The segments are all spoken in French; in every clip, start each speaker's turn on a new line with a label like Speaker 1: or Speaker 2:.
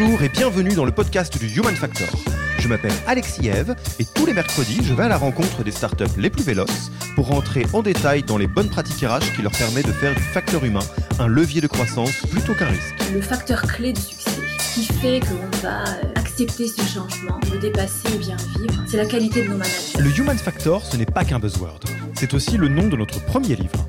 Speaker 1: Bonjour et bienvenue dans le podcast du Human Factor. Je m'appelle Alexis Eve et tous les mercredis, je vais à la rencontre des startups les plus véloces pour rentrer en détail dans les bonnes pratiques RH qui leur permettent de faire du facteur humain un levier de croissance plutôt qu'un risque.
Speaker 2: Le facteur clé du succès, qui fait qu'on va accepter ce changement, le dépasser et bien vivre, c'est la qualité de nos managers.
Speaker 1: Le Human Factor, ce n'est pas qu'un buzzword, c'est aussi le nom de notre premier livre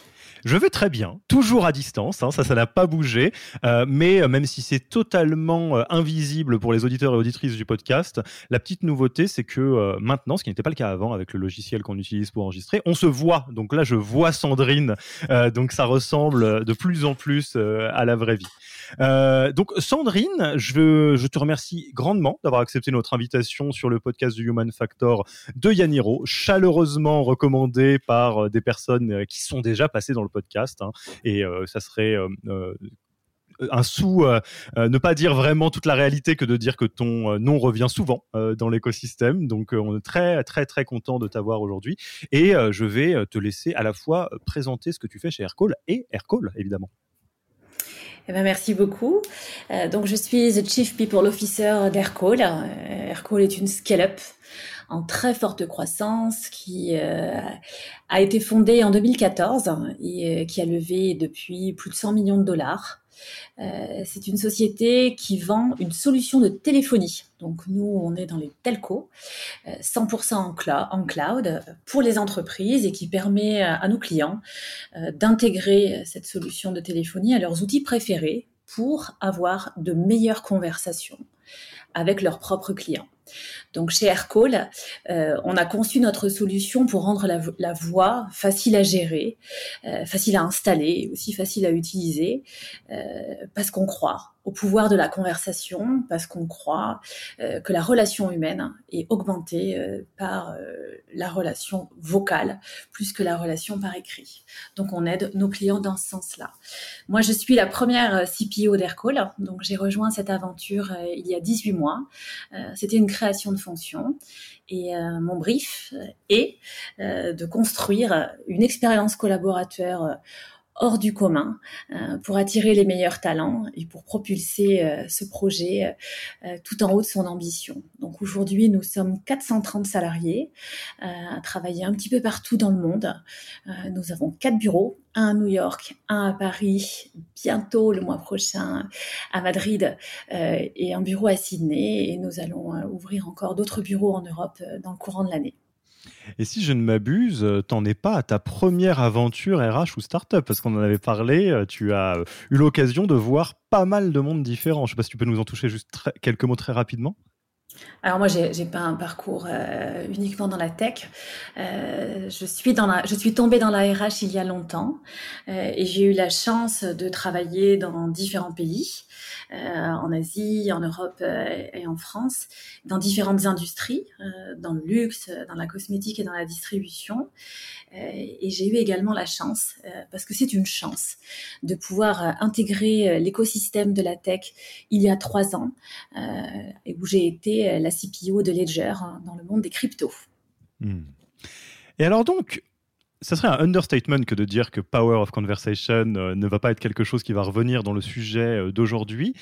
Speaker 1: Je vais très bien, toujours à distance, hein, ça, ça n'a pas bougé. Euh, mais euh, même si c'est totalement euh, invisible pour les auditeurs et auditrices du podcast, la petite nouveauté, c'est que maintenant, ce qui n'était pas le cas avant avec le logiciel qu'on utilise pour enregistrer, on se voit. Donc là, je vois Sandrine, donc ça ressemble de plus en plus à la vraie vie. Euh, donc Sandrine, je, te remercie grandement d'avoir accepté notre invitation sur le podcast du Human Factor de Yaniro, chaleureusement recommandé par euh, des personnes euh, qui sont déjà passées dans le podcast. Hein, et ça serait un sou, ne pas dire vraiment toute la réalité que de dire que ton nom revient souvent dans l'écosystème. Donc on est très très très content de t'avoir aujourd'hui et je vais te laisser à la fois présenter ce que tu fais chez Aircall et Aircall évidemment.
Speaker 2: Eh ben, merci beaucoup. Euh, donc, je suis the Chief People Officer d'Aircall. Euh, Aircall est une scale-up en très forte croissance qui euh, a été fondée en 2014 et qui a levé depuis plus de 100 millions de dollars. Euh, c'est une société qui vend une solution de téléphonie. Donc nous, on est dans les telcos, 100% euh, en, cloud pour les entreprises et qui permet à nos clients euh, d'intégrer cette solution de téléphonie à leurs outils préférés pour avoir de meilleures conversations avec leurs propres clients. Donc chez Aircall, euh, on a conçu notre solution pour rendre la, voix facile à gérer, euh, facile à installer, aussi facile à utiliser, euh, parce qu'on croit au pouvoir de la conversation parce qu'on croit euh, que la relation humaine est augmentée euh, par euh, la relation vocale plus que la relation par écrit. Donc on aide nos clients dans ce sens-là. Moi je suis la première CPO d'Aircall, donc j'ai rejoint cette aventure il y a 18 mois. C'était une création de fonction et mon brief est de construire une expérience collaborateur hors du commun euh, pour attirer les meilleurs talents et pour propulser euh, ce projet euh, tout en haut de son ambition. Donc aujourd'hui, nous sommes 430 salariés à travailler un petit peu partout dans le monde. nous avons quatre bureaux, un à New York, un à Paris, bientôt le mois prochain à Madrid et un bureau à Sydney. Et nous allons ouvrir encore d'autres bureaux en Europe dans le courant de l'année.
Speaker 1: Et si je ne m'abuse, euh, t'en es pas à ta première aventure RH ou startup, parce qu'on en avait parlé, euh, tu as euh, eu l'occasion de voir pas mal de mondes différents. Je ne sais pas si tu peux nous en toucher juste quelques mots très rapidement.
Speaker 2: Alors moi, j'ai, pas un parcours uniquement dans la tech. je suis dans la, je suis tombée dans la RH il y a longtemps et j'ai eu la chance de travailler dans différents pays. Euh, en Asie, en Europe euh, et en France, dans différentes industries, euh, dans le luxe, dans la cosmétique et dans la distribution. et j'ai eu également la chance, parce que c'est une chance, de pouvoir intégrer l'écosystème de la tech il y a trois ans, et où j'ai été la CPO de Ledger hein, dans le monde des cryptos.
Speaker 1: Hmm. Et alors donc, ça serait un understatement que de dire que Power of Conversation ne va pas être quelque chose qui va revenir dans le sujet d'aujourd'hui,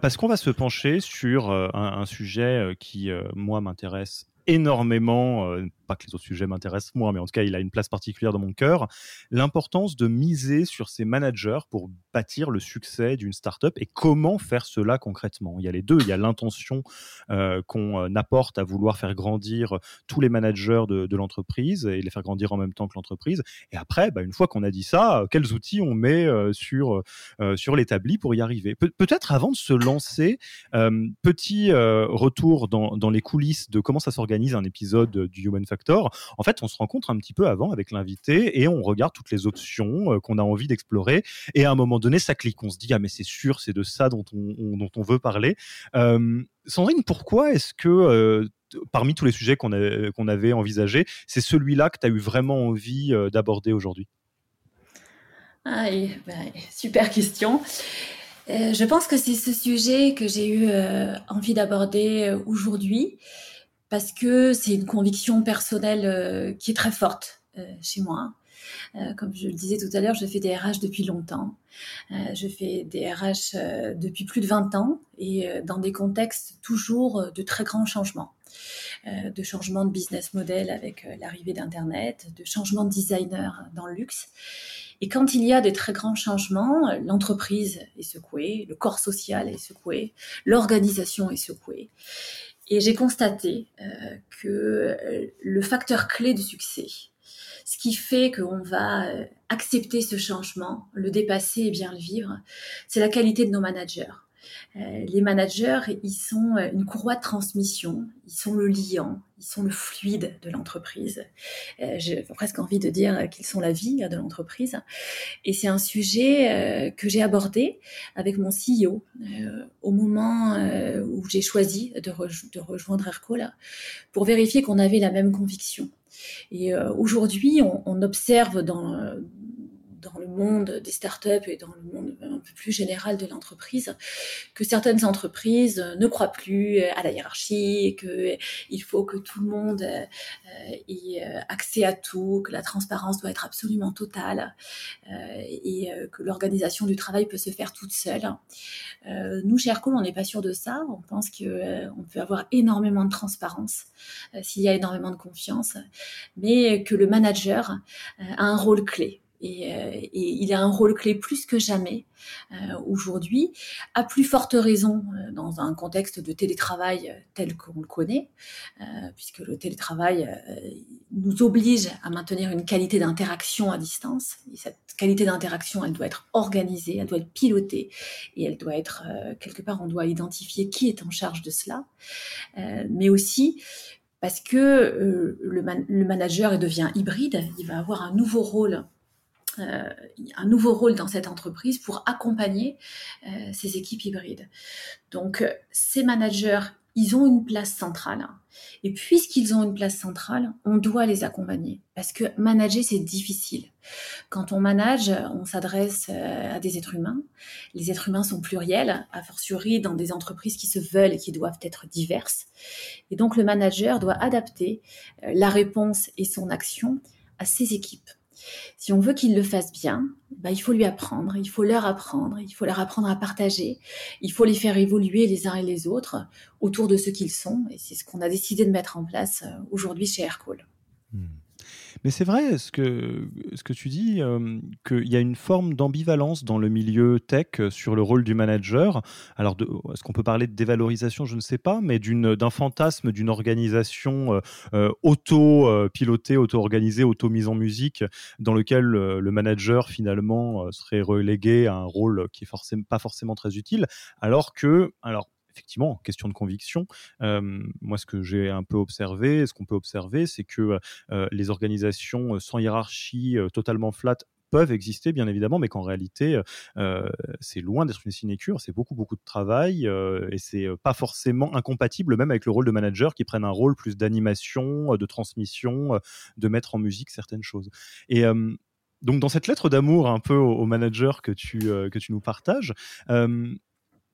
Speaker 1: parce qu'on va se pencher sur un, sujet qui, moi, m'intéresse énormément, pas que les autres sujets m'intéressent moi, mais en tout cas, il a une place particulière dans mon cœur, l'importance de miser sur ses managers pour bâtir le succès d'une startup et comment faire cela concrètement. Il y a les deux, il y a l'intention euh, qu'on euh, apporte à vouloir faire grandir tous les managers de, l'entreprise et les faire grandir en même temps que l'entreprise. Et après, bah, une fois qu'on a dit ça, quels outils on met euh, sur, sur l'établi pour y arriver? Peut-être avant de se lancer, petit retour dans, dans les coulisses de comment ça s'organise un épisode du Human Factor en fait, on se rencontre un petit peu avant avec l'invité et on regarde toutes les options euh, qu'on a envie d'explorer. Et à un moment donné, ça clique. On se dit, ah, mais c'est sûr, c'est de ça dont on, dont on veut parler. Euh, Sandrine, pourquoi est-ce que euh, parmi tous les sujets qu'on qu'on avait envisagés, c'est celui-là que tu as eu vraiment envie d'aborder aujourd'hui?
Speaker 2: Ah, bah, Super question. je pense que c'est ce sujet que j'ai eu envie d'aborder aujourd'hui parce que c'est une conviction personnelle euh, qui est très forte euh, chez moi. Euh, comme je le disais tout à l'heure, je fais des RH depuis longtemps. je fais des RH depuis plus de 20 ans et dans des contextes toujours de très grands changements. de changement de business model avec l'arrivée d'Internet, de changement de designer dans le luxe. Et quand il y a des très grands changements, l'entreprise est secouée, le corps social est secoué, l'organisation est secouée. Et j'ai constaté euh, que euh, le facteur clé du succès, ce qui fait qu'on va euh, accepter ce changement, le dépasser et bien le vivre, c'est la qualité de nos managers. Euh, les managers, ils sont euh, une courroie de transmission, ils sont le liant, ils sont le fluide de l'entreprise. Euh, j'ai presque envie de dire qu'ils sont la vie de l'entreprise. Et c'est un sujet que j'ai abordé avec mon CEO au moment où j'ai choisi de, rejoindre Aircall pour vérifier qu'on avait la même conviction. Et aujourd'hui, on, on, observe dans dans le monde des startups et dans le monde un peu plus général de l'entreprise, que certaines entreprises ne croient plus à la hiérarchie, qu'il faut que tout le monde euh, ait accès à tout, que la transparence doit être absolument totale euh, et euh, que l'organisation du travail peut se faire toute seule. Nous, chez Aircall, on n'est pas sûr de ça. On pense qu'on peut avoir énormément de transparence s'il y a énormément de confiance, mais que le manager a un rôle clé et, euh, et, il a un rôle clé plus que jamais euh, aujourd'hui, à plus forte raison euh, dans un contexte de télétravail tel qu'on le connaît, puisque le télétravail nous oblige à maintenir une qualité d'interaction à distance. Et cette qualité d'interaction, elle doit être organisée, elle doit être pilotée, et elle doit être quelque part, on doit identifier qui est en charge de cela, mais aussi parce que le manager devient hybride, il va avoir un nouveau rôle euh, un nouveau rôle dans cette entreprise pour accompagner euh, ces équipes hybrides. Donc, euh, ces managers, ils ont une place centrale. Et puisqu'ils ont une place centrale, on doit les accompagner. Parce que manager, c'est difficile. Quand on manage, on s'adresse à des êtres humains. Les êtres humains sont pluriels, a fortiori dans des entreprises qui se veulent et qui doivent être diverses. Et donc, le manager doit adapter la réponse et son action à ses équipes. Si on veut qu'ils le fassent bien, bah, il faut lui apprendre, il faut leur apprendre, il faut leur apprendre à partager, il faut les faire évoluer les uns et les autres autour de ce qu'ils sont. Et c'est ce qu'on a décidé de mettre en place euh, aujourd'hui chez Aircall.
Speaker 1: Hmm. Mais c'est vrai ce que, ce que tu dis, euh, qu'il y a une forme d'ambivalence dans le milieu tech euh, sur le rôle du manager. Alors, est-ce qu'on peut parler de dévalorisation? Je ne sais pas, mais d'un fantasme d'une organisation euh, auto-pilotée, auto-organisée, auto-mise en musique, dans lequel le manager finalement serait relégué à un rôle qui est forcément, pas forcément très utile, alors que, alors effectivement, question de conviction, moi, ce que j'ai un peu observé, ce qu'on peut observer, c'est que les organisations sans hiérarchie totalement flat peuvent exister bien évidemment, mais qu'en réalité c'est loin d'être une sinécure, c'est beaucoup beaucoup de travail et c'est pas forcément incompatible même avec le rôle de manager qui prennent un rôle plus d'animation, de transmission, de mettre en musique certaines choses. Et donc dans cette lettre d'amour un peu au, manager que tu que tu nous partages,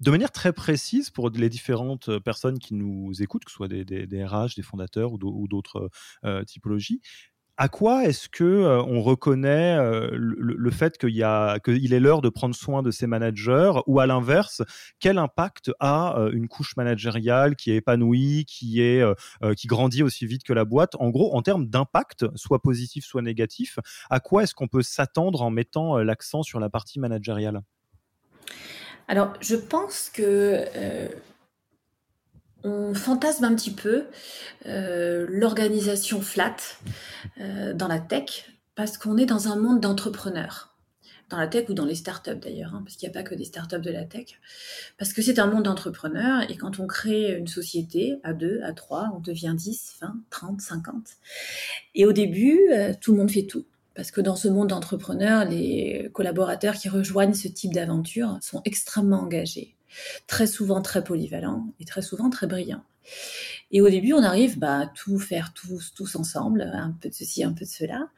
Speaker 1: de manière très précise pour les différentes euh, personnes qui nous écoutent, que ce soit des, RH, des fondateurs ou d'autres euh, typologies, à quoi est-ce que euh, on reconnaît euh, le, fait qu'il est l'heure de prendre soin de ses managers ou à l'inverse quel impact a euh, une couche managériale qui est épanouie qui est qui grandit aussi vite que la boîte? En gros en termes d'impact soit positif soit négatif à quoi est-ce qu'on peut s'attendre en mettant l'accent sur la partie managériale?
Speaker 2: Alors je pense que on fantasme un petit peu euh, l'organisation flat euh, dans la tech parce qu'on est dans un monde d'entrepreneurs. Dans la tech ou dans les startups d'ailleurs, hein, parce qu'il n'y a pas que des startups de la tech. Parce que c'est un monde d'entrepreneurs et quand on crée une société à deux, à trois, on devient 10, 20, 30, 50. Et au début, euh, tout le monde fait tout. Parce que dans ce monde d'entrepreneurs, les collaborateurs qui rejoignent ce type d'aventure sont extrêmement engagés très souvent très polyvalent et très souvent très brillant. Et au début, on arrive bah, à tout faire tous, tous ensemble, un peu de ceci, un peu de cela.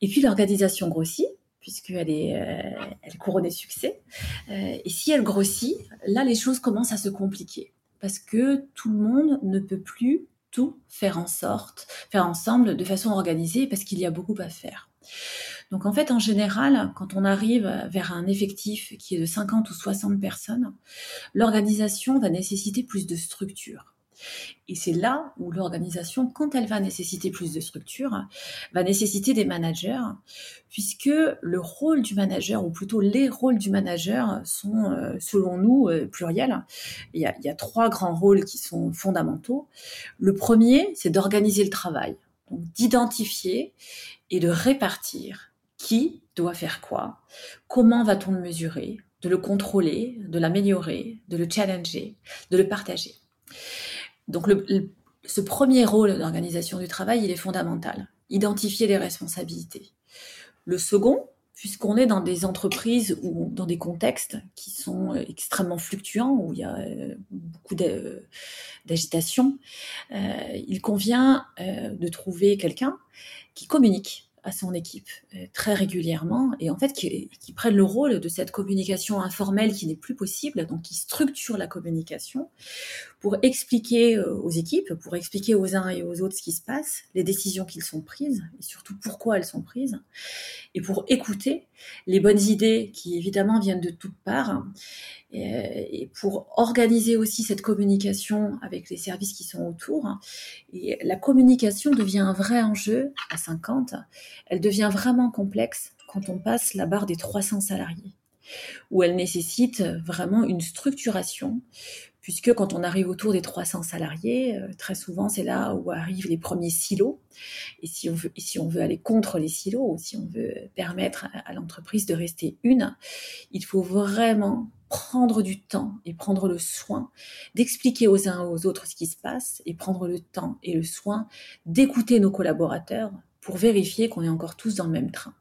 Speaker 2: Et puis l'organisation grossit, puisqu'elle est, euh, elle couronne succès. Euh, et si elle grossit, là, les choses commencent à se compliquer. Parce que tout le monde ne peut plus tout faire en sorte, faire ensemble de façon organisée, parce qu'il y a beaucoup à faire. Donc en fait, en général, quand on arrive vers un effectif qui est de 50 ou 60 personnes, l'organisation va nécessiter plus de structure. Et c'est là où l'organisation, quand elle va nécessiter plus de structure, va nécessiter des managers, puisque le rôle du manager, ou plutôt les rôles du manager, sont, euh, selon nous, euh, pluriels. Il y, a, il y a trois grands rôles qui sont fondamentaux. Le premier, c'est d'organiser le travail, d'identifier et de répartir qui doit faire quoi, comment va-t-on le mesurer, de le contrôler, de l'améliorer, de le challenger, de le partager. Donc ce premier rôle d'organisation du travail, il est fondamental. Identifier les responsabilités. Le second, puisqu'on est dans des entreprises ou dans des contextes qui sont extrêmement fluctuants, où il y a euh, beaucoup d'agitation, euh, il convient euh, de trouver quelqu'un qui communique à son équipe euh, très régulièrement et en fait qui, prennent le rôle de cette communication informelle qui n'est plus possible, donc qui structure la communication pour expliquer euh, aux équipes, pour expliquer aux uns et aux autres ce qui se passe, les décisions qu'ils sont prises et surtout pourquoi elles sont prises, et pour écouter les bonnes idées qui évidemment viennent de toutes parts et pour organiser aussi cette communication avec les services qui sont autour. Et la communication devient un vrai enjeu à 50. Elle devient vraiment complexe quand on passe la barre des 300 salariés, où elle nécessite vraiment une structuration, puisque quand on arrive autour des 300 salariés, euh, très souvent c'est là où arrivent les premiers silos. Et si on veut, si on veut aller contre les silos, ou si on veut permettre à l'entreprise de rester une, il faut vraiment prendre du temps et prendre le soin d'expliquer aux uns aux autres ce qui se passe et prendre le temps et le soin d'écouter nos collaborateurs pour vérifier qu'on est encore tous dans le même train.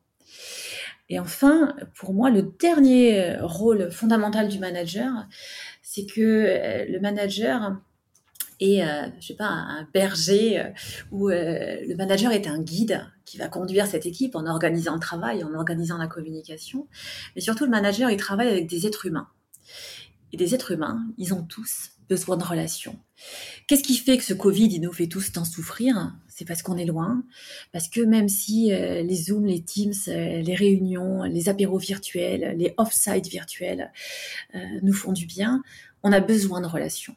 Speaker 2: Et enfin, pour moi, le dernier rôle fondamental du manager, c'est que euh, le manager est, euh, je sais pas, un berger euh, ou le manager est un guide qui va conduire cette équipe en organisant le travail, en organisant la communication. Mais surtout, le manager, il travaille avec des êtres humains. Et des êtres humains, ils ont tous besoin de relations. Qu'est-ce qui fait que ce Covid, il nous fait tous tant souffrir? C'est parce qu'on est loin, parce que même si les Zooms, les Teams, les réunions, les apéros virtuels, les off-site virtuels nous font du bien, on a besoin de relations.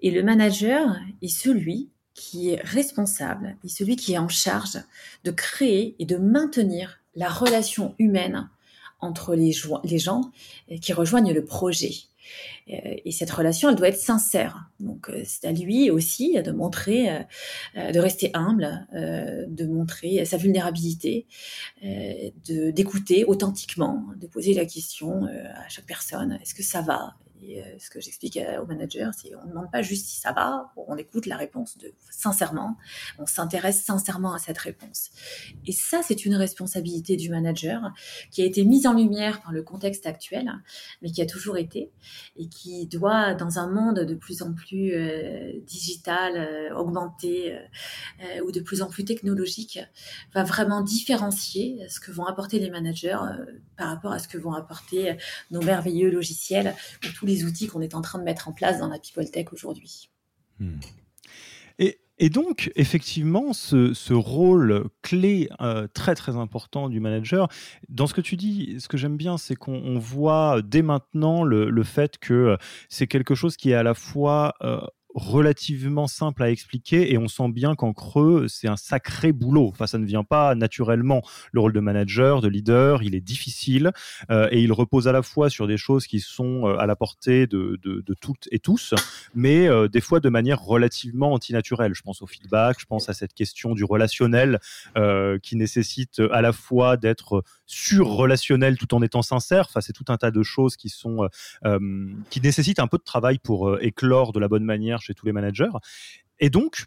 Speaker 2: Et le manager est celui qui est responsable et celui qui est en charge de créer et de maintenir la relation humaine entre les gens qui rejoignent le projet. Et cette relation, elle doit être sincère. Donc, euh, c'est à lui aussi de montrer, euh, euh, de rester humble, de montrer sa vulnérabilité, de d'écouter authentiquement, de poser la question à chaque personne est-ce que ça va? Et euh, ce que j'explique au manager, c'est on ne demande pas juste si ça va, on écoute la réponse sincèrement, on s'intéresse sincèrement à cette réponse. Et ça, c'est une responsabilité du manager qui a été mise en lumière par le contexte actuel, mais qui a toujours été et qui doit, dans un monde de plus en plus euh, digital, euh, augmenté ou de plus en plus technologique, va vraiment différencier ce que vont apporter les managers par rapport à ce que vont apporter nos merveilleux logiciels ou les outils qu'on est en train de mettre en place dans la People aujourd'hui.
Speaker 1: Hmm. Et donc, effectivement, ce, rôle clé euh, très très important du manager, dans ce que tu dis, ce que j'aime bien, c'est qu'on voit dès maintenant le, fait que c'est quelque chose qui est à la fois euh, relativement simple à expliquer et on sent bien qu'en creux, c'est un sacré boulot. Enfin, ça ne vient pas naturellement. Le rôle de manager, de leader, il est difficile euh, et il repose à la fois sur des choses qui sont euh, à la portée de, de, toutes et tous, mais euh, des fois de manière relativement antinaturelle. Je pense au feedback, je pense à cette question du relationnel qui nécessite à la fois d'être sur-relationnel tout en étant sincère. Enfin, c'est tout un tas de choses qui sont qui nécessitent un peu de travail pour éclore de la bonne manière chez tous les managers. Et donc,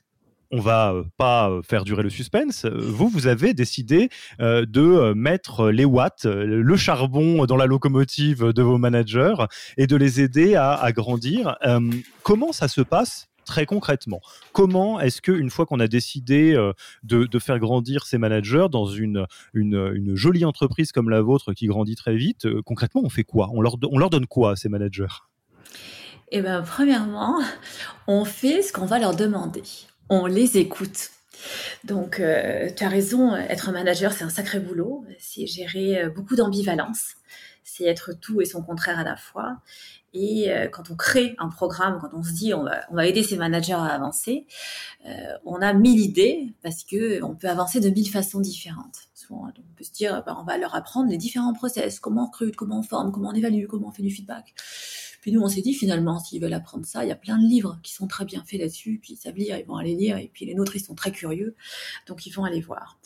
Speaker 1: on va euh, pas euh, faire durer le suspense. Euh, vous, vous avez décidé de mettre les watts, le charbon dans la locomotive de vos managers et de les aider à, grandir. comment ça se passe très concrètement? Comment est-ce qu'une fois qu'on a décidé de, faire grandir ces managers dans une, une, jolie entreprise comme la vôtre qui grandit très vite, concrètement, on fait quoi? On leur donne quoi à ces managers?
Speaker 2: Eh bien, premièrement, on fait ce qu'on va leur demander. On les écoute. Donc, euh, tu as raison, être manager, c'est un sacré boulot. C'est gérer euh, beaucoup d'ambivalence. C'est être tout et son contraire à la fois. Et euh, quand on crée un programme, quand on se dit on va, on va aider ces managers à avancer, on a mille idées parce que on peut avancer de mille façons différentes. on peut se dire, bah, on va leur apprendre les différents process, comment on recrute, comment on forme, comment on évalue, comment on fait du feedback. Puis nous, on s'est dit finalement, s'ils veulent apprendre ça, il y a plein de livres qui sont très bien faits là-dessus, puis ils savent lire, ils vont aller lire, et puis les nôtres, ils sont très curieux, donc ils vont aller voir.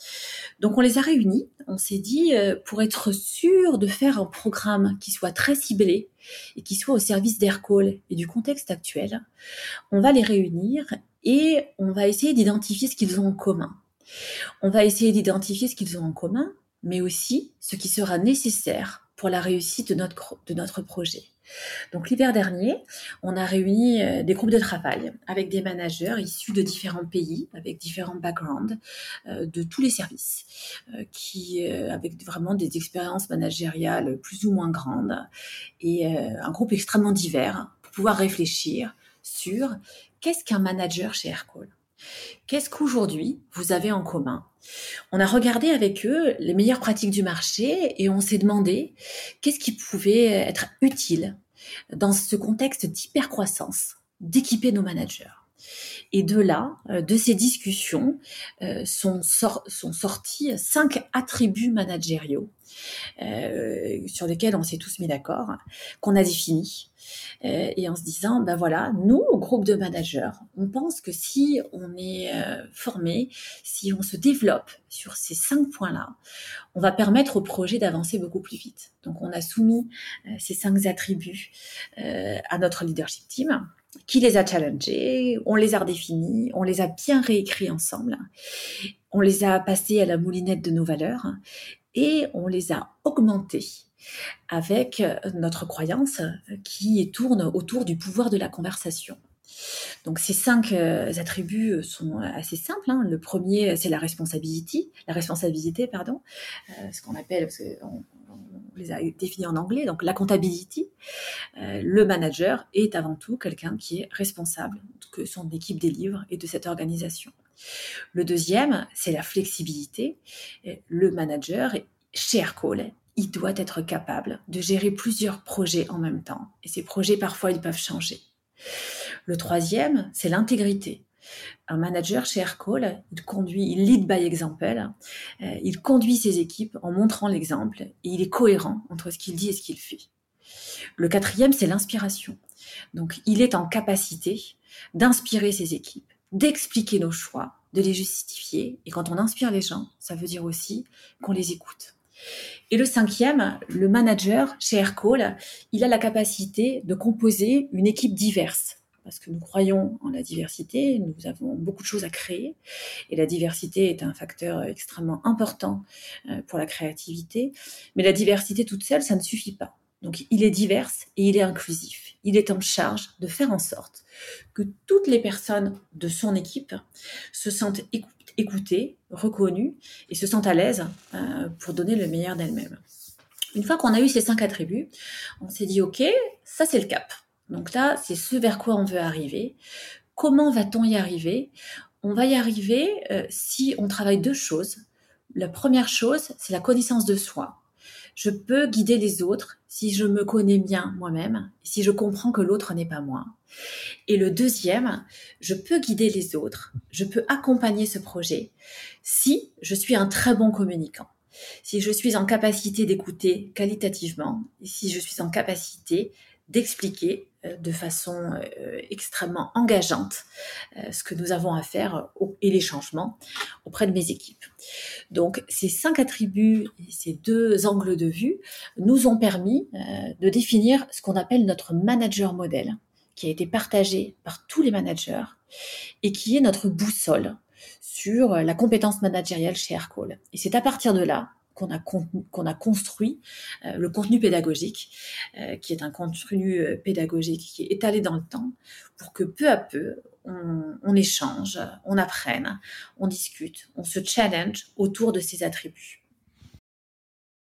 Speaker 2: Donc on les a réunis, on s'est dit, euh, pour être sûr de faire un programme qui soit très ciblé et qui soit au service d'Aircall et du contexte actuel, on va les réunir et on va essayer d'identifier ce qu'ils ont en commun. On va essayer d'identifier ce qu'ils ont en commun, mais aussi ce qui sera nécessaire pour la réussite de notre, de notre projet. Donc l'hiver dernier, on a réuni euh, des groupes de travail avec des managers issus de différents pays, avec différents backgrounds, euh, de tous les services, euh, qui avec vraiment des expériences managériales plus ou moins grandes, et un groupe extrêmement divers pour pouvoir réfléchir sur qu'est-ce qu'un manager chez Aircall. Qu'est-ce qu'aujourd'hui vous avez en commun? On a regardé avec eux les meilleures pratiques du marché et on s'est demandé qu'est-ce qui pouvait être utile dans ce contexte d'hypercroissance d'équiper nos managers. Et de là, euh, de ces discussions, euh, sont, sortis cinq attributs managériaux euh, sur lesquels on s'est tous mis d'accord, qu'on a définis. et en se disant, ben voilà, nous, au groupe de managers, on pense que si on est formé, si on se développe sur ces cinq points-là, on va permettre au projet d'avancer beaucoup plus vite. Donc on a soumis ces cinq attributs à notre leadership team qui les a challengés, on les a redéfinis, on les a bien réécrits ensemble, on les a passés à la moulinette de nos valeurs et on les a augmentés avec notre croyance qui tourne autour du pouvoir de la conversation. Donc ces cinq euh, attributs sont assez simples. Hein. Le premier, c'est la responsabilité, la responsabilité, pardon, euh, ce qu'on appelle, parce on, les a définis en anglais, donc la comptabilité. Euh, le manager est avant tout quelqu'un qui est responsable que son équipe délivre et de cette organisation. Le deuxième, c'est la flexibilité. Le manager, chez Aircall, il doit être capable de gérer plusieurs projets en même temps. Et ces projets, parfois, ils peuvent changer. Le troisième, c'est l'intégrité. Un manager chez Aircall, il conduit, il lead by example, euh, il conduit ses équipes en montrant l'exemple et il est cohérent entre ce qu'il dit et ce qu'il fait. Le quatrième, c'est l'inspiration. Donc, il est en capacité d'inspirer ses équipes, d'expliquer nos choix, de les justifier. Et quand on inspire les gens, ça veut dire aussi qu'on les écoute. Et le cinquième, le manager chez Aircall, il a la capacité de composer une équipe diverse parce que nous croyons en la diversité, nous avons beaucoup de choses à créer, et la diversité est un facteur extrêmement important euh, pour la créativité, mais la diversité toute seule, ça ne suffit pas. Donc il est divers et il est inclusif. Il est en charge de faire en sorte que toutes les personnes de son équipe se sentent écoutées, reconnues et se sentent à l'aise euh, pour donner le meilleur d'elles-mêmes. Une fois qu'on a eu ces cinq attributs, on s'est dit, OK, ça c'est le cap. Donc là, c'est ce vers quoi on veut arriver. Comment va-t-on y arriver? On va y arriver si on travaille deux choses. La première chose, c'est la connaissance de soi. Je peux guider les autres si je me connais bien moi-même, si je comprends que l'autre n'est pas moi. Et le deuxième, je peux guider les autres, je peux accompagner ce projet si je suis un très bon communicant, si je suis en capacité d'écouter qualitativement, si je suis en capacité d'expliquer euh, de façon euh, extrêmement engageante euh, ce que nous avons à faire et les changements auprès de mes équipes. Donc ces cinq attributs ces deux angles de vue nous ont permis de définir ce qu'on appelle notre manager modèle, qui a été partagé par tous les managers et qui est notre boussole sur la compétence managériale chez Aircall. Et c'est à partir de là qu'on a, qu'on a construit euh, le contenu pédagogique, euh, qui est un contenu euh, pédagogique qui est étalé dans le temps, pour que peu à peu, on, on échange, on apprenne, on discute, on se challenge autour de ces attributs.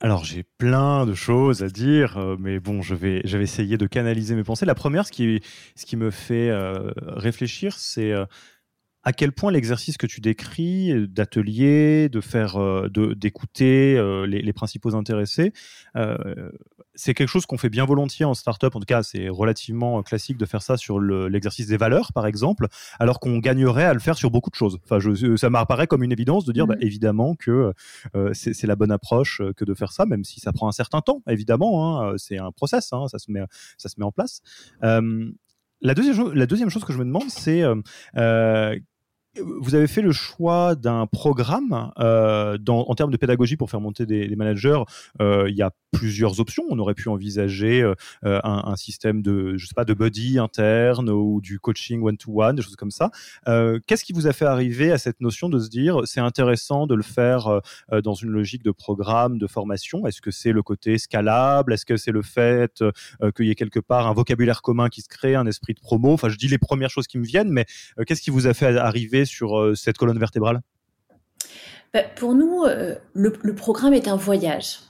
Speaker 1: Alors j'ai plein de choses à dire, euh, mais bon, je vais, je vais essayer de canaliser mes pensées. La première, ce qui, ce qui me fait euh, réfléchir, c'est euh, à quel point l'exercice que tu décris d'atelier, de faire, d'écouter les, les, principaux intéressés, c'est quelque chose qu'on fait bien volontiers en startup. En tout cas, c'est relativement classique de faire ça sur l'exercice des valeurs, par exemple, alors qu'on gagnerait à le faire sur beaucoup de choses. Enfin, je, ça m'apparaît comme une évidence de dire, bah, mmh. évidemment, que euh, c'est la bonne approche euh, que de faire ça, même si ça prend un certain temps. Évidemment, hein, c'est un process, hein, ça se met, ça se met en place. Euh, la deuxième, la deuxième chose que je me demande, c'est vous avez fait le choix d'un programme euh, en termes de pédagogie pour faire monter des, managers. Euh, il y a plusieurs options. On aurait pu envisager euh, un, système de, je sais pas, de buddy interne ou du coaching one-to-one, des choses comme ça. Qu'est-ce qui vous a fait arriver à cette notion de se dire c'est intéressant de le faire dans une logique de programme, de formation? Est-ce que c'est le côté scalable? Est-ce que c'est le fait qu'il y ait quelque part un vocabulaire commun qui se crée, un esprit de promo? Enfin, je dis les premières choses qui me viennent, mais qu'est-ce qui vous a fait arriver sur euh, cette colonne vertébrale?
Speaker 2: Bah, Pour nous, euh, le, programme est un voyage.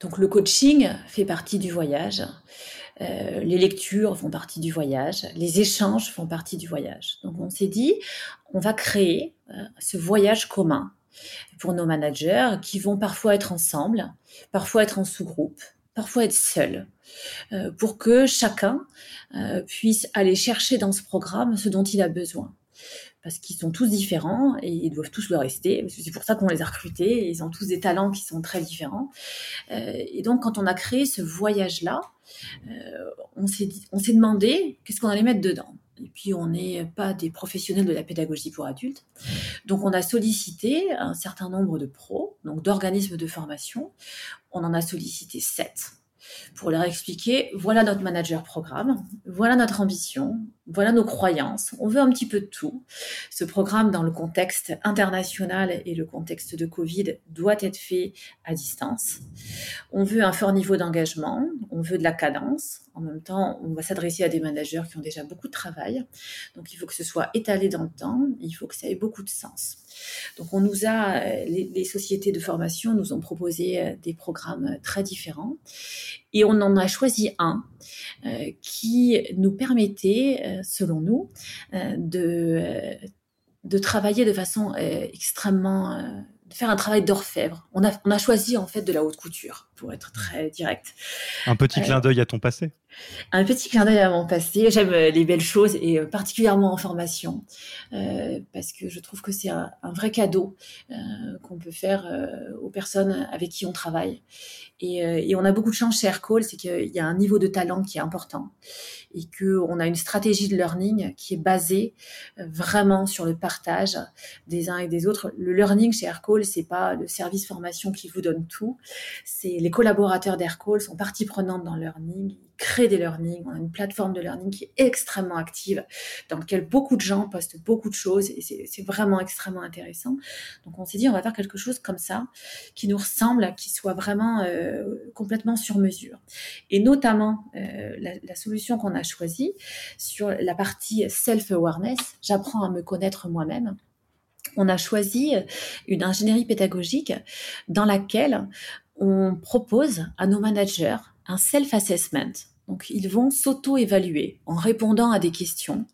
Speaker 2: Donc le coaching fait partie du voyage. Euh, les lectures font partie du voyage, les échanges font partie du voyage. Donc on s'est dit, on va créer ce voyage commun pour nos managers qui vont parfois être ensemble, parfois être en sous-groupe, parfois être seuls, pour que chacun puisse aller chercher dans ce programme ce dont il a besoin parce qu'ils sont tous différents et ils doivent tous le rester. C'est pour ça qu'on les a recrutés. Ils ont tous des talents qui sont très différents. Euh, et donc, quand on a créé ce voyage-là, euh, on s'est demandé qu'est-ce qu'on allait mettre dedans. Et puis, on n'est pas des professionnels de la pédagogie pour adultes. Donc, on a sollicité un certain nombre de pros, donc d'organismes de formation. On en a sollicité sept pour leur expliquer voilà notre manager programme, voilà notre ambition, voilà nos croyances. On veut un petit peu de tout. Ce programme, dans le contexte international et le contexte de Covid, doit être fait à distance. On veut un fort niveau d'engagement, on veut de la cadence. En même temps, on va s'adresser à des managers qui ont déjà beaucoup de travail. Donc, il faut que ce soit étalé dans le temps, il faut que ça ait beaucoup de sens. Donc, on nous a, les, sociétés de formation nous ont proposé euh, des programmes très différents et on en a choisi un euh, qui nous permettait, euh, selon nous, de, de travailler de façon extrêmement de faire un travail d'orfèvre. On a, on a choisi en fait de la haute couture, pour être très direct.
Speaker 1: Un petit clin d'œil à ton passé
Speaker 2: un petit clin d'œil à mon passé. J'aime euh, les belles choses et euh, particulièrement en formation euh, parce que je trouve que c'est un, vrai cadeau qu'on peut faire aux personnes avec qui on travaille. Et, on a beaucoup de chance chez Aircall, c'est qu'il y a un niveau de talent qui est important et qu'on a une stratégie de learning qui est basée vraiment sur le partage des uns et des autres. Le learning chez Aircall, c'est pas le service formation qui vous donne tout, c'est les les collaborateurs d'Aircall sont partie prenante dans le learning, ils créent des learnings, on a une plateforme de learning qui est extrêmement active, dans laquelle beaucoup de gens postent beaucoup de choses et c'est vraiment extrêmement intéressant. Donc on s'est dit on va faire quelque chose comme ça, qui nous ressemble, qui soit vraiment euh, complètement sur mesure. Et notamment euh, la, la, solution qu'on a choisie sur la partie self-awareness, j'apprends à me connaître moi-même on a choisi une ingénierie pédagogique dans laquelle on propose à nos managers un self-assessment. Donc, ils vont s'auto-évaluer en répondant à des questions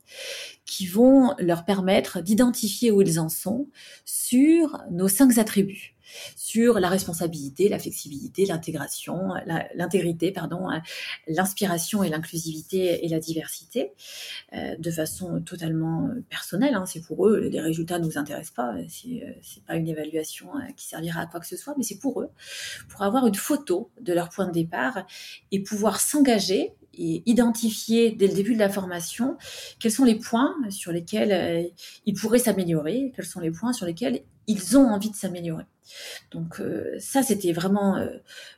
Speaker 2: qui vont leur permettre d'identifier où ils en sont sur nos cinq attributs sur la responsabilité, la flexibilité, l'intégration, l'intégrité, pardon, hein, l'inspiration et l'inclusivité et la diversité, euh, de façon totalement personnelle. Hein, c'est pour eux, les résultats ne nous intéressent pas. C'est, euh, c'est pas une évaluation euh, qui servira à quoi que ce soit, mais c'est pour eux, pour avoir une photo de leur point de départ et pouvoir s'engager et identifier dès le début de la formation quels sont les points sur lesquels ils pourraient s'améliorer, quels sont les points sur lesquels ils ont envie de s'améliorer. Donc euh, ça, c'était vraiment euh,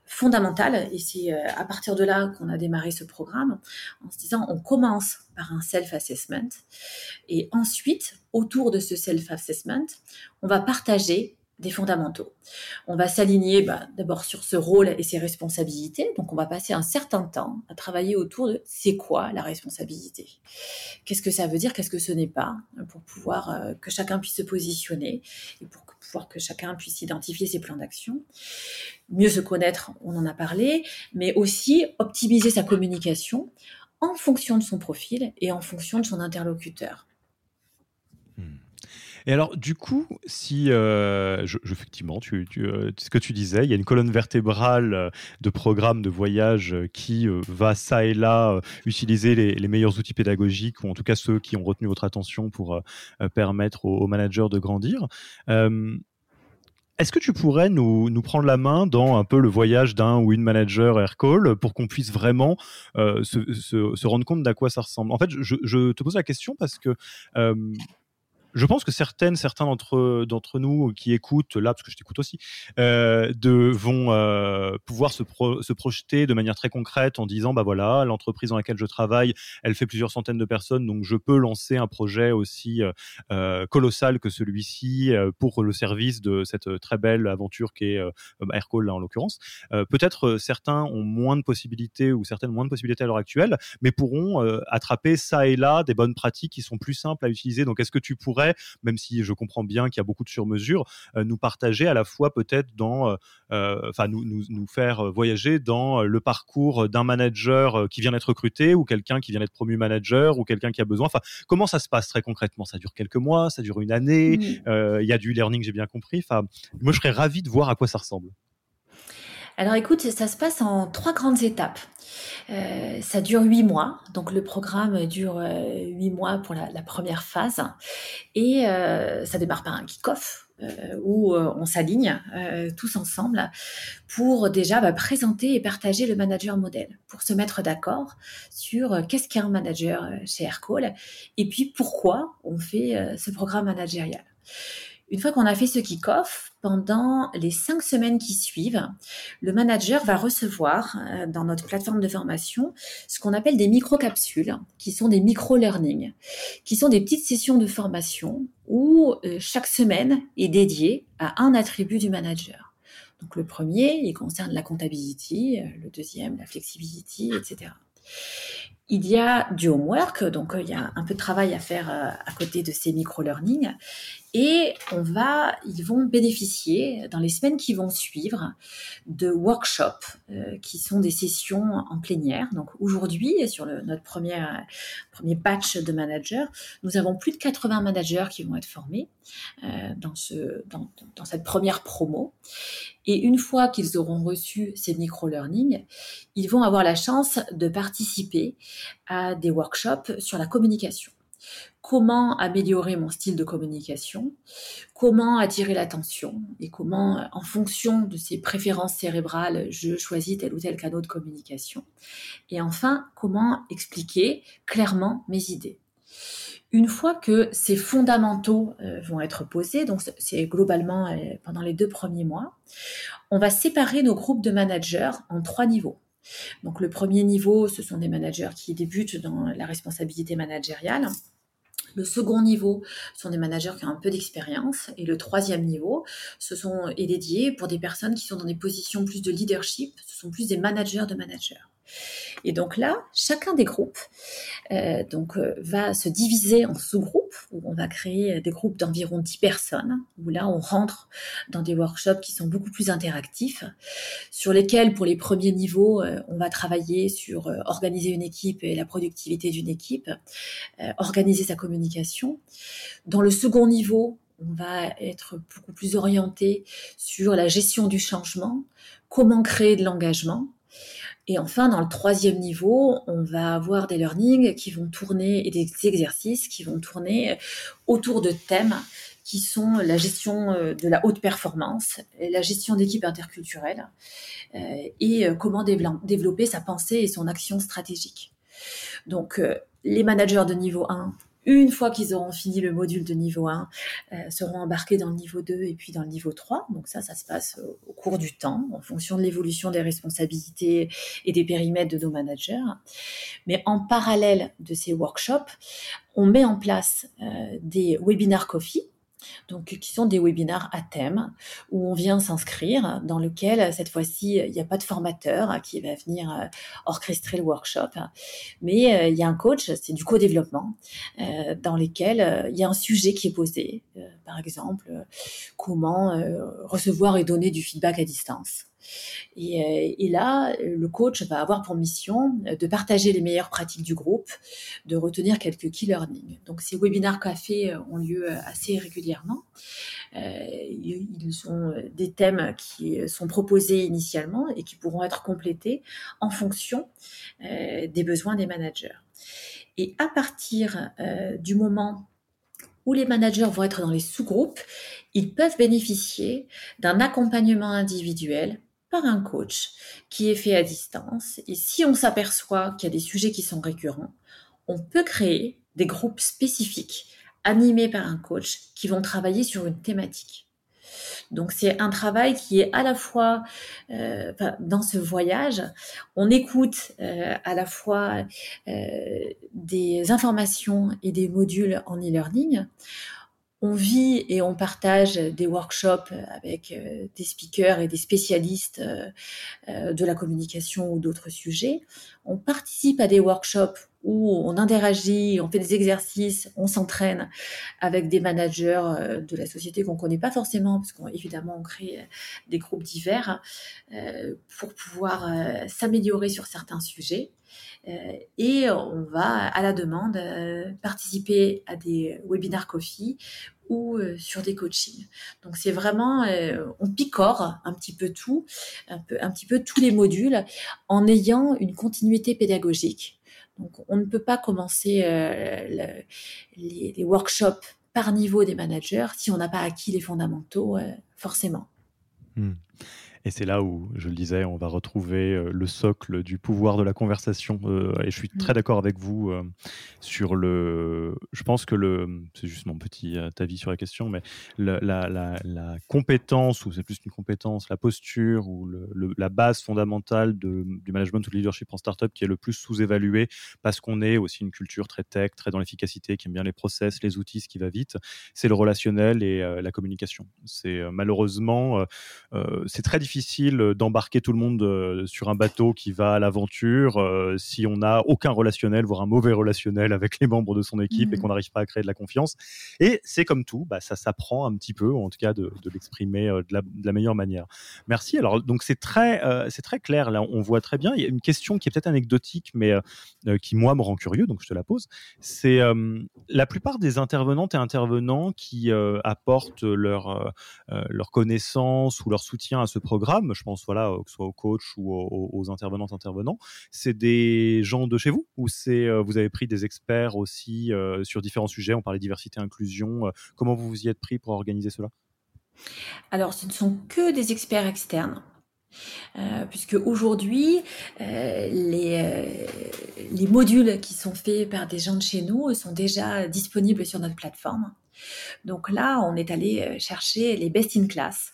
Speaker 2: fondamental et c'est euh, à partir de là qu'on a démarré ce programme en se disant on commence par un self-assessment et ensuite, autour de ce self-assessment, on va partager des fondamentaux. On va s'aligner bah, d'abord sur ce rôle et ses responsabilités. Donc, on va passer un certain temps à travailler autour de c'est quoi la responsabilité? Qu'est-ce que ça veut dire? Qu'est-ce que ce n'est pas? Pour pouvoir que chacun puisse se positionner et pour pouvoir que chacun puisse identifier ses plans d'action, mieux se connaître, on en a parlé, mais aussi optimiser sa communication en fonction de son profil et en fonction de son interlocuteur.
Speaker 1: Et alors, du coup, si, euh, effectivement, euh, ce que tu disais, il y a une colonne vertébrale euh, de programmes de voyage qui va ça et là utiliser les, meilleurs outils pédagogiques, ou en tout cas ceux qui ont retenu votre attention pour permettre aux, managers de grandir. Est-ce que tu pourrais nous, prendre la main dans un peu le voyage d'un ou une manager Aircall pour qu'on puisse vraiment se, rendre compte d'à quoi ça ressemble? En fait, je, te pose la question parce que je pense que certaines, certains d'entre d'entre nous qui écoutent là, parce que je t'écoute aussi, euh, vont euh, pouvoir se, projeter de manière très concrète en disant bah voilà, l'entreprise dans laquelle je travaille, elle fait plusieurs centaines de personnes, donc je peux lancer un projet aussi euh, colossal que celui-ci pour le service de cette très belle aventure qui est Aircall là en l'occurrence. Peut-être certains ont moins de possibilités ou certaines moins de possibilités à l'heure actuelle, mais pourront attraper ça et là des bonnes pratiques qui sont plus simples à utiliser. Donc est-ce que tu pourrais même si je comprends bien qu'il y a beaucoup de surmesures, euh, nous partager à la fois peut-être dans, euh, euh, enfin nous, nous, faire voyager dans le parcours d'un manager qui vient d'être recruté ou quelqu'un qui vient d'être promu manager ou quelqu'un qui a besoin. Enfin, comment ça se passe très concrètement? Ça dure quelques mois, ça dure une année? Il y a du learning, j'ai bien compris. Enfin, moi, je serais ravi de voir à quoi ça ressemble.
Speaker 2: Alors écoute, ça se passe en trois grandes étapes. Euh, ça dure huit mois, donc le programme dure euh, huit mois pour la, première phase, et euh, ça démarre par un kick-off où on s'aligne tous ensemble pour déjà bah, présenter et partager le manager modèle, pour se mettre d'accord sur qu'est-ce qu'est un manager chez Aircall et puis pourquoi on fait ce programme managérial. Une fois qu'on a fait ce kick-off, pendant les cinq semaines qui suivent, le manager va recevoir euh, dans notre plateforme de formation ce qu'on appelle des micro-capsules, qui sont des micro-learning, qui sont des petites sessions de formation où euh, chaque semaine est dédiée à un attribut du manager. Donc le premier, il concerne la comptabilité, euh, le deuxième, la flexibilité, etc. Il y a du homework, donc il y a un peu de travail à faire à côté de ces micro-learning. Et on va, ils vont bénéficier dans les semaines qui vont suivre de workshops euh, qui sont des sessions en plénière. Donc aujourd'hui, sur notre premier, premier batch de managers, nous avons plus de 80 managers qui vont être formés euh, dans, ce, dans, dans cette première promo. Et une fois qu'ils auront reçu ces micro-learning, ils vont avoir la chance de participer à des workshops sur la communication comment améliorer mon style de communication, comment attirer l'attention? Et comment, en fonction de ses préférences cérébrales, je choisis tel ou tel canal de communication? Et enfin, comment expliquer clairement mes idées? Une fois que ces fondamentaux euh, vont être posés, donc c'est globalement euh, pendant les deux premiers mois, on va séparer nos groupes de managers en trois niveaux. Donc le premier niveau, ce sont des managers qui débutent dans la responsabilité managériale. Le second niveau sont des managers qui ont un peu d'expérience. Et le troisième niveau, ce sont est dédié pour des personnes qui sont dans des positions plus de leadership. Ce sont plus des managers de managers. Et donc là, chacun des groupes euh, donc, euh, va se diviser en sous-groupes, où on va créer des groupes d'environ 10 personnes, où là, on rentre dans des workshops qui sont beaucoup plus interactifs, sur lesquels, pour les premiers niveaux, euh, on va travailler sur organiser une équipe et la productivité d'une équipe, organiser sa communication. Dans le second niveau, on va être beaucoup plus orienté sur la gestion du changement, comment créer de l'engagement, et enfin, dans le troisième niveau, on va avoir des learnings qui vont tourner et des exercices qui vont tourner autour de thèmes qui sont la gestion euh, de la haute performance, la gestion d'équipes interculturelles euh, et euh, comment développer sa pensée et son action stratégique. Donc, les managers de niveau 1 une fois qu'ils auront fini le module de niveau 1, euh, seront embarqués dans le niveau 2 et puis dans le niveau 3. Donc ça, ça se passe au, cours du temps, en fonction de l'évolution des responsabilités et des périmètres de nos managers. Mais en parallèle de ces workshops, on met en place euh, des webinars coffee donc qui sont des webinaires à thème où on vient s'inscrire, dans lequel cette fois-ci il n'y a pas de formateur qui va venir euh, orchestrer le workshop, mais euh, il y a un coach, c'est du co-développement, euh, dans lequel il y a un sujet qui est posé, par exemple comment recevoir et donner du feedback à distance. Euh, et, là, le coach va avoir pour mission de partager les meilleures pratiques du groupe, de retenir quelques key learning. Donc ces webinaires café ont lieu assez régulièrement. Euh, ils sont des thèmes qui sont proposés initialement et qui pourront être complétés en fonction euh, des besoins des managers. Et à partir du moment où les managers vont être dans les sous-groupes, ils peuvent bénéficier d'un accompagnement individuel par un coach qui est fait à distance. Et si on s'aperçoit qu'il y a des sujets qui sont récurrents, on peut créer des groupes spécifiques animés par un coach qui vont travailler sur une thématique. Donc c'est un travail qui est à la fois euh, dans ce voyage, on écoute euh, à la fois euh, des informations et des modules en e-learning, on vit et on partage des workshops avec euh, des speakers et des spécialistes euh, euh, de la communication ou d'autres sujets. On participe à des workshops où on interagit, on fait des exercices, on s'entraîne avec des managers de la société qu'on connaît pas forcément, parce qu'évidemment on crée des groupes divers pour pouvoir s'améliorer sur certains sujets. Et on va, à la demande, participer à des webinars coffee ou euh, sur des coachings. Donc c'est vraiment, euh, on picore un petit peu tout, un, petit peu tous les modules en ayant une continuité pédagogique. Donc on ne peut pas commencer euh, les, workshops par niveau des managers si on n'a pas acquis les fondamentaux, forcément.
Speaker 1: Hmm. Et c'est là où, je le disais, on va retrouver euh, le socle du pouvoir de la conversation. Euh, et je suis très mm. d'accord avec vous euh, sur le. Je pense que le. C'est juste mon petit avis sur la question, mais la, la, compétence, ou c'est plus qu'une compétence, la posture ou le, la base fondamentale de, du management ou du leadership en startup qui est le plus sous-évalué parce qu'on est aussi une culture très tech, très dans l'efficacité, qui aime bien les process, les outils, ce qui va vite, c'est le relationnel et la communication. C'est malheureusement, c'est très difficile difficile d'embarquer tout le monde euh, sur un bateau qui va à l'aventure euh, si on n'a aucun relationnel, voire un mauvais relationnel avec les membres de son équipe et mmh. qu'on n'arrive pas à créer de la confiance. Et c'est comme tout, bah, ça s'apprend un petit peu, en tout cas de, l'exprimer euh, de, la, meilleure manière. Merci. Alors donc c'est très, c'est très clair. Là, on voit très bien. Il y a une question qui est peut-être anecdotique, mais qui moi me rend curieux, donc je te la pose. C'est la plupart des intervenantes et intervenants qui apportent leur leur connaissance ou leur soutien à ce programme je pense voilà, que ce soit aux coachs ou aux, intervenantes intervenants, c'est des gens de chez vous ou c'est euh, vous avez pris des experts aussi euh, sur différents sujets, on parlait diversité inclusion, euh, comment vous vous y êtes pris pour organiser cela?
Speaker 2: Alors ce ne sont que des experts externes. puisque aujourd'hui, les modules qui sont faits par des gens de chez nous sont déjà disponibles sur notre plateforme. Donc là, on est allé euh, chercher les best in class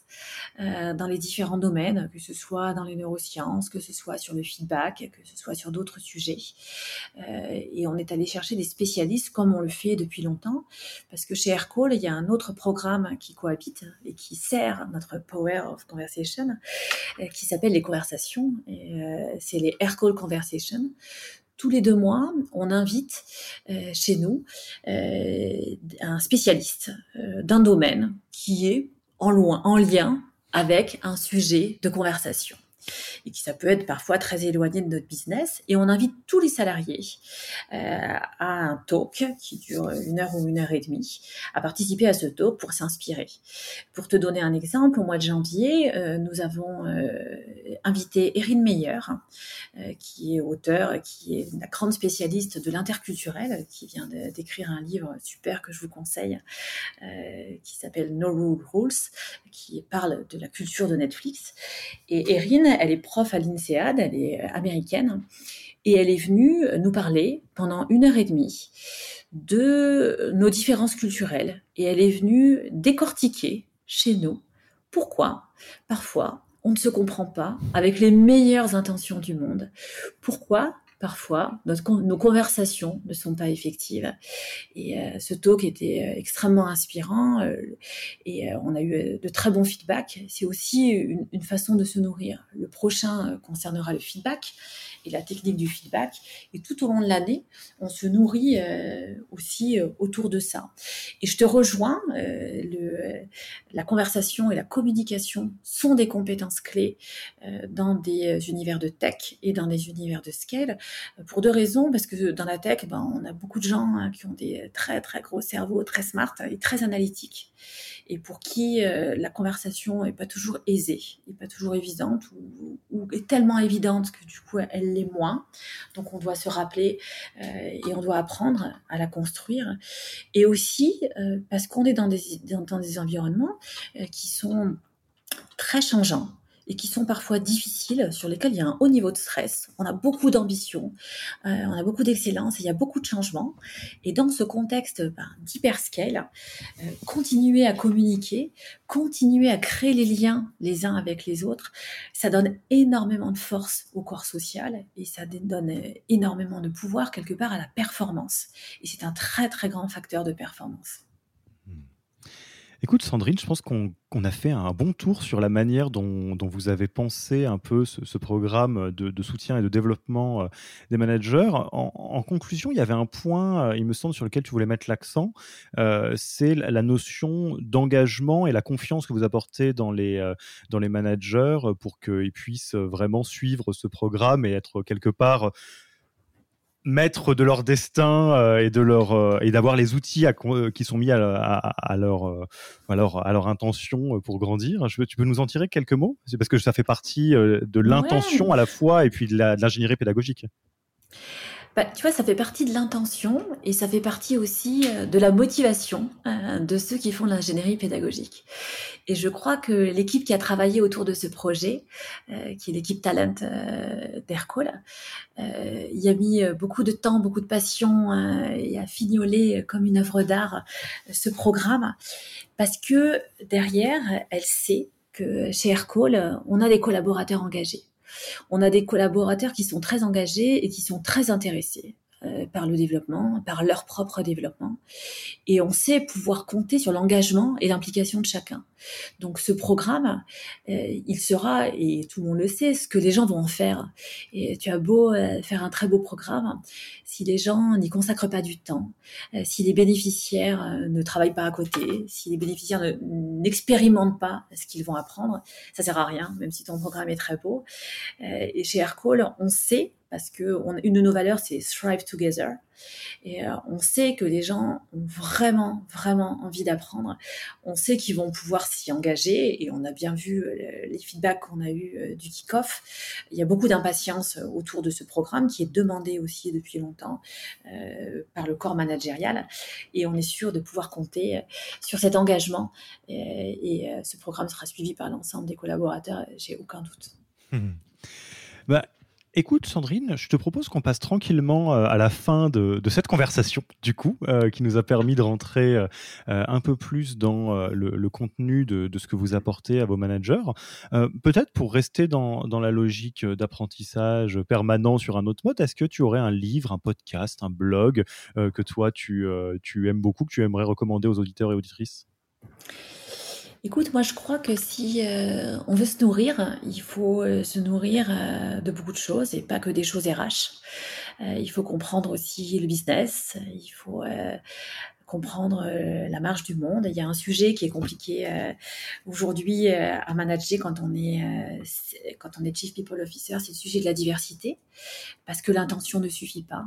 Speaker 2: euh, dans les différents domaines, que ce soit dans les neurosciences, que ce soit sur le feedback, que ce soit sur d'autres sujets. Euh, et on est allé chercher des spécialistes comme on le fait depuis longtemps, parce que chez Aircall, il y a un autre programme qui cohabite et qui sert notre Power of Conversation, qui s'appelle les conversations. C'est les Aircall Conversations tous les deux mois, on invite euh, chez nous euh, un spécialiste euh, d'un domaine qui est en, loin, en lien avec un sujet de conversation et qui ça peut être parfois très éloigné de notre business. Et on invite tous les salariés euh, à un talk qui dure une heure ou une heure et demie, à participer à ce talk pour s'inspirer. Pour te donner un exemple, au mois de janvier, euh, nous avons euh, invité Erin Meyer, qui est auteur, qui est la grande spécialiste de l'interculturel, qui vient d'écrire un livre super que je vous conseille, qui s'appelle No Rule Rules, qui parle de la culture de Netflix. Et Erin, elle est prof à l'INSEAD, elle est euh, américaine, et elle est venue nous parler pendant une heure et demie de nos différences culturelles. Et elle est venue décortiquer chez nous pourquoi, parfois, on ne se comprend pas avec les meilleures intentions du monde. Pourquoi parfois, nos conversations ne sont pas effectives. Et euh, ce talk était euh, extrêmement inspirant euh, et on a eu de très bons feedbacks. C'est aussi une, façon de se nourrir. Le prochain concernera le feedback et la technique du feedback. Et tout au long de l'année, on se nourrit aussi autour de ça. Et je te rejoins, le, la conversation et la communication sont des compétences clés dans des univers de tech et dans des univers de scale. Pour deux raisons, parce que dans la tech, ben, on a beaucoup de gens hein, qui ont des très très gros cerveaux, très smart et très analytiques, et pour qui euh, la conversation est pas toujours aisée, est pas toujours évidente, ou, est tellement évidente que du coup elle l'est moins. Donc on doit se rappeler euh, et on doit apprendre à la construire, et aussi euh, parce qu'on est dans des dans des environnements qui sont très changeants et qui sont parfois difficiles, sur lesquels il y a un haut niveau de stress. On a beaucoup d'ambition, euh, on a beaucoup d'excellence, il y a beaucoup de changements. Et dans ce contexte ben, d'hyperscale, euh, continuer à communiquer, continuer à créer les liens les uns avec les autres, ça donne énormément de force au corps social et ça donne énormément de pouvoir quelque part à la performance. Et c'est un très très grand facteur de performance.
Speaker 1: Écoute, Sandrine, je pense qu'on a fait un bon tour sur la manière dont, vous avez pensé un peu ce, programme de, soutien et de développement euh, des managers. En, conclusion, il y avait un point, euh, il me semble, sur lequel tu voulais mettre l'accent, euh, c'est la notion d'engagement et la confiance que vous apportez dans les, dans les managers pour qu'ils puissent vraiment suivre ce programme et être quelque part maîtres de leur destin euh, et de leur euh, et d'avoir les outils euh, qui sont mis à, à, leur, à, leur, à leur intention pour grandir. Je, tu peux nous en tirer quelques mots? C'est parce que ça fait partie de l'intention à la fois et puis de l'ingénierie pédagogique.
Speaker 2: Bah, tu vois, ça fait partie de l'intention et ça fait partie aussi euh, de la motivation euh, de ceux qui font l'ingénierie pédagogique. Et je crois que l'équipe qui a travaillé autour de ce projet, euh, qui est l'équipe Talent euh, y a mis beaucoup de temps, beaucoup de passion et a fignolé comme une œuvre d'art ce programme parce que derrière, elle sait que chez Aircall, on a des collaborateurs engagés. On a des collaborateurs qui sont très engagés et qui sont très intéressés euh, par le développement, par leur propre développement. Et on sait pouvoir compter sur l'engagement et l'implication de chacun. Donc ce programme, euh, il sera, et tout le monde le sait, ce que les gens vont en faire. Et tu as beau euh, faire un très beau programme, si les gens n'y consacrent pas du temps, si les bénéficiaires ne travaillent pas à côté, si les bénéficiaires n'expérimentent pas ce qu'ils vont apprendre, ça sert à rien, même si ton programme est très beau. et chez Aircall, on sait parce que une de nos valeurs, c'est Thrive Together. Et euh, on sait que les gens ont vraiment, vraiment envie d'apprendre. On sait qu'ils vont pouvoir s'y engager et on a bien vu euh, les feedbacks qu'on a eu euh, du kick-off. Il y a beaucoup d'impatience autour de ce programme qui est demandé aussi depuis longtemps par le corps managérial. Et on est sûr de pouvoir compter sur cet engagement. Et, ce programme sera suivi par l'ensemble des collaborateurs, j'ai aucun doute.
Speaker 1: Mmh. Bah, Écoute, Sandrine, je te propose qu'on passe tranquillement euh, à la fin de, cette conversation, du coup, euh, qui nous a permis de rentrer euh, un peu plus dans le, contenu de, ce que vous apportez à vos managers. Peut-être pour rester dans, la logique d'apprentissage permanent sur un autre mode, est-ce que tu aurais un livre, un podcast, un blog que toi, tu, tu aimes beaucoup, que tu aimerais recommander aux auditeurs et auditrices?
Speaker 2: Écoute, moi je crois que si euh, on veut se nourrir, il faut euh, se nourrir euh, de beaucoup de choses et pas que des choses RH. il faut comprendre aussi le business, il faut comprendre la marge du monde. Il y a un sujet qui est compliqué aujourd'hui à manager quand on est quand on est chief people officer, c'est le sujet de la diversité parce que l'intention ne suffit pas.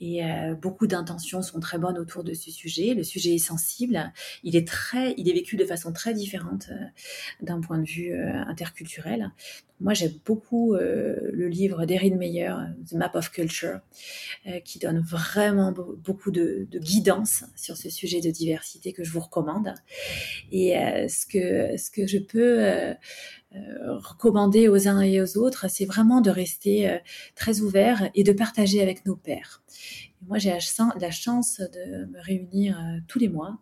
Speaker 2: Et euh, beaucoup d'intentions sont très bonnes autour de ce sujet. Le sujet est sensible. Il est très, il est vécu de façon très différente euh, d'un point de vue euh, interculturel. Moi, j'aime beaucoup le livre d'Erin Meyer, The Map of Culture, qui donne vraiment beaucoup de, de, guidance sur ce sujet de diversité que je vous recommande. Et ce que ce que je peux recommander aux uns et aux autres, c'est vraiment de rester très ouvert et de partager avec nos pairs. Moi, j'ai la chance de me réunir euh, tous les mois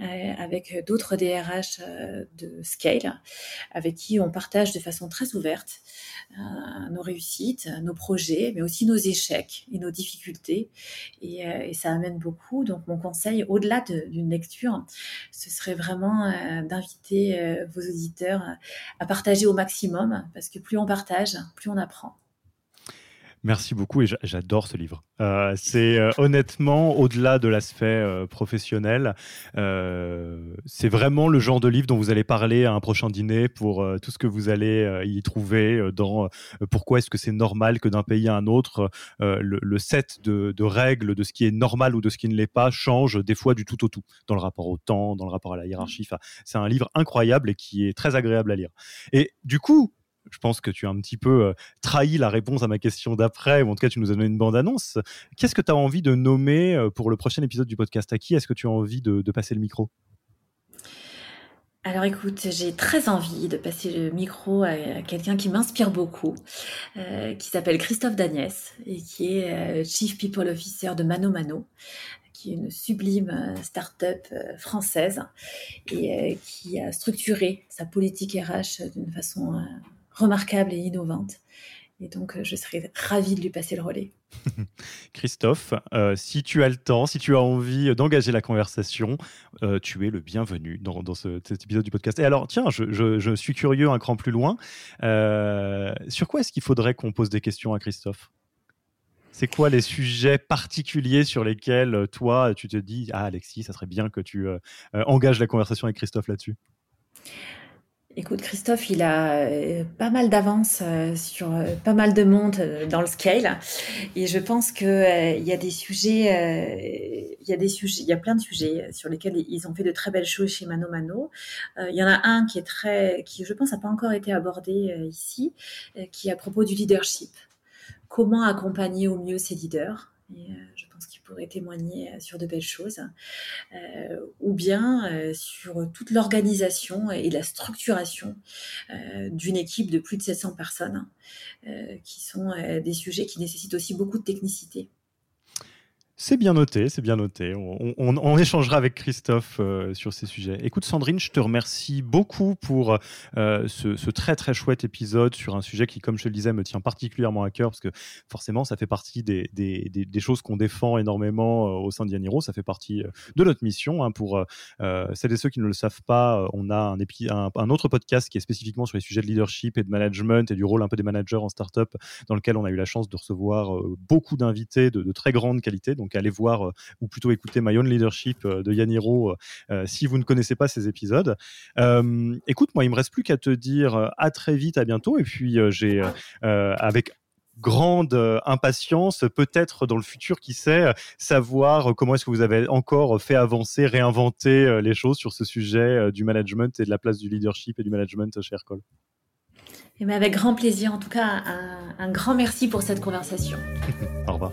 Speaker 2: euh, avec d'autres DRH euh, de Scale, avec qui on partage de façon très ouverte nos réussites, nos projets, mais aussi nos échecs et nos difficultés. Et, ça amène beaucoup. Donc, mon conseil, au-delà d'une lecture, ce serait vraiment d'inviter vos auditeurs à partager au maximum, parce que plus on partage, plus on apprend.
Speaker 1: Merci beaucoup et j'adore ce livre. Euh, c'est euh, honnêtement, au-delà de l'aspect euh, professionnel, c'est vraiment le genre de livre dont vous allez parler à un prochain dîner pour tout ce que vous allez y trouver dans pourquoi est-ce que c'est normal que d'un pays à un autre, le, set de, règles de ce qui est normal ou de ce qui ne l'est pas change des fois du tout au tout, dans le rapport au temps, dans le rapport à la hiérarchie. C'est un livre incroyable et qui est très agréable à lire. Et du coup, je pense que tu as un petit peu euh, trahi la réponse à ma question d'après, ou en tout cas tu nous as donné une bande-annonce. Qu'est-ce que tu as envie de nommer euh, pour le prochain épisode du podcast? À qui est-ce que tu as envie de, passer le micro?
Speaker 2: Alors écoute, j'ai très envie de passer le micro à quelqu'un qui m'inspire beaucoup, euh, qui s'appelle Christophe Dagnès et qui est Chief People Officer de Mano Mano, qui est une sublime start-up française et qui a structuré sa politique RH d'une façon remarquable et innovante. Et donc, euh, je serais ravie de lui passer le relais.
Speaker 1: Christophe, euh, si tu as le temps, si tu as envie d'engager la conversation, euh, tu es le bienvenu dans, cet épisode du podcast. Et alors, tiens, je, suis curieux un cran plus loin. sur quoi est-ce qu'il faudrait qu'on pose des questions à Christophe? C'est quoi les sujets particuliers sur lesquels toi, tu te dis, ah Alexis, ça serait bien que tu engages la conversation avec Christophe là-dessus
Speaker 2: Écoute, Christophe, il a euh, pas mal d'avance euh, sur euh, pas mal de monde dans le scale, et je pense que il y a des sujets, il y a des sujets, il y a plein de sujets sur lesquels ils ont fait de très belles choses chez Mano Mano. Il y en a un qui est très, qui je pense n'a pas encore été abordé ici, qui est à propos du leadership. Comment accompagner au mieux ces leaders? Et je pense qu'il pourrait témoigner euh, sur de belles choses, euh, ou bien euh, sur toute l'organisation et la structuration d'une équipe de plus de 700 personnes, qui sont des sujets qui nécessitent aussi beaucoup de technicité.
Speaker 1: C'est bien noté, c'est bien noté. On, échangera avec Christophe euh, sur ces sujets. Écoute Sandrine, je te remercie beaucoup pour euh, ce, très très chouette épisode sur un sujet qui, comme je le disais, me tient particulièrement à cœur parce que forcément, ça fait partie des, choses qu'on défend énormément euh, au sein d'Yaniro. Ça fait partie de notre mission. Hein, pour celles et ceux qui ne le savent pas, on a un, autre podcast qui est spécifiquement sur les sujets de leadership et de management et du rôle un peu des managers en startup, dans lequel on a eu la chance de recevoir beaucoup d'invités de, très grande qualité. Allez voir euh, ou plutôt écouter My Own Leadership euh, de Yaniro euh, si vous ne connaissez pas ces épisodes. écoute, moi, il me reste plus qu'à te dire à très vite, à bientôt. Et puis j'ai avec grande impatience, peut-être dans le futur, qui sait, savoir comment est-ce que vous avez encore fait avancer, réinventer les choses sur ce sujet du management et de la place du leadership et du management chez Aircall.
Speaker 2: Et avec grand plaisir. En tout cas, un grand merci pour cette conversation.
Speaker 1: Au revoir.